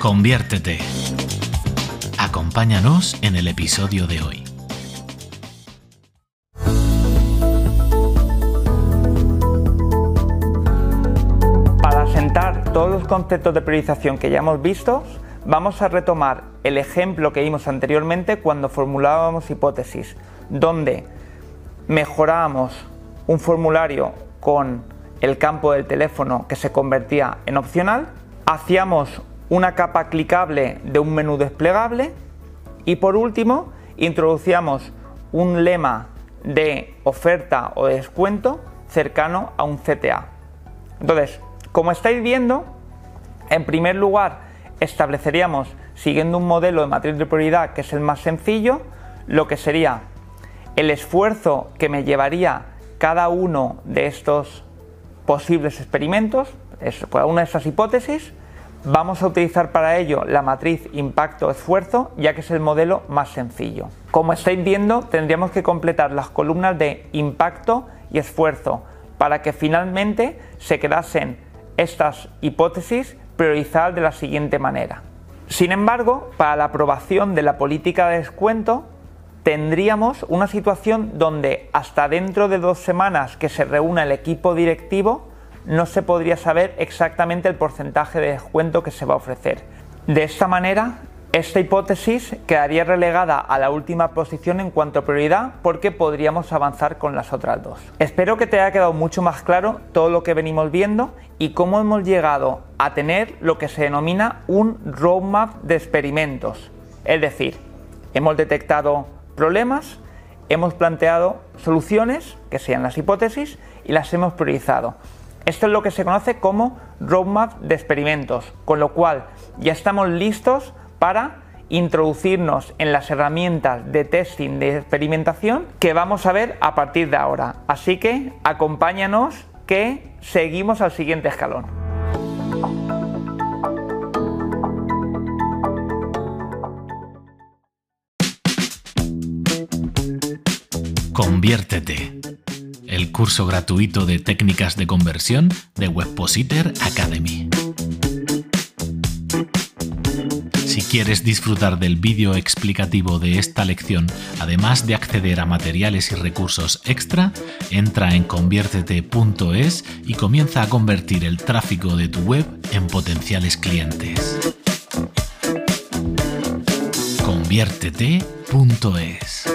Conviértete. Acompáñanos en el episodio de hoy. Para asentar todos los conceptos de priorización que ya hemos visto, vamos a retomar el ejemplo que vimos anteriormente cuando formulábamos hipótesis, donde mejorábamos un formulario con el campo del teléfono que se convertía en opcional, hacíamos una capa clicable de un menú desplegable y por último introducíamos un lema de oferta o descuento cercano a un CTA. Entonces, como estáis viendo, en primer lugar estableceríamos, siguiendo un modelo de matriz de prioridad que es el más sencillo, lo que sería el esfuerzo que me llevaría cada uno de estos posibles experimentos, es una de esas hipótesis, Vamos a utilizar para ello la matriz impacto-esfuerzo, ya que es el modelo más sencillo. Como estáis viendo, tendríamos que completar las columnas de impacto y esfuerzo para que finalmente se quedasen estas hipótesis priorizadas de la siguiente manera. Sin embargo, para la aprobación de la política de descuento, tendríamos una situación donde hasta dentro de dos semanas que se reúna el equipo directivo, no se podría saber exactamente el porcentaje de descuento que se va a ofrecer. De esta manera, esta hipótesis quedaría relegada a la última posición en cuanto a prioridad porque podríamos avanzar con las otras dos. Espero que te haya quedado mucho más claro todo lo que venimos viendo y cómo hemos llegado a tener lo que se denomina un roadmap de experimentos. Es decir, hemos detectado problemas, hemos planteado soluciones, que sean las hipótesis, y las hemos priorizado. Esto es lo que se conoce como roadmap de experimentos, con lo cual ya estamos listos para introducirnos en las herramientas de testing de experimentación que vamos a ver a partir de ahora. Así que acompáñanos que seguimos al siguiente escalón. Conviértete el curso gratuito de técnicas de conversión de Webpositor Academy. Si quieres disfrutar del vídeo explicativo de esta lección, además de acceder a materiales y recursos extra, entra en conviértete.es y comienza a convertir el tráfico de tu web en potenciales clientes. Conviértete.es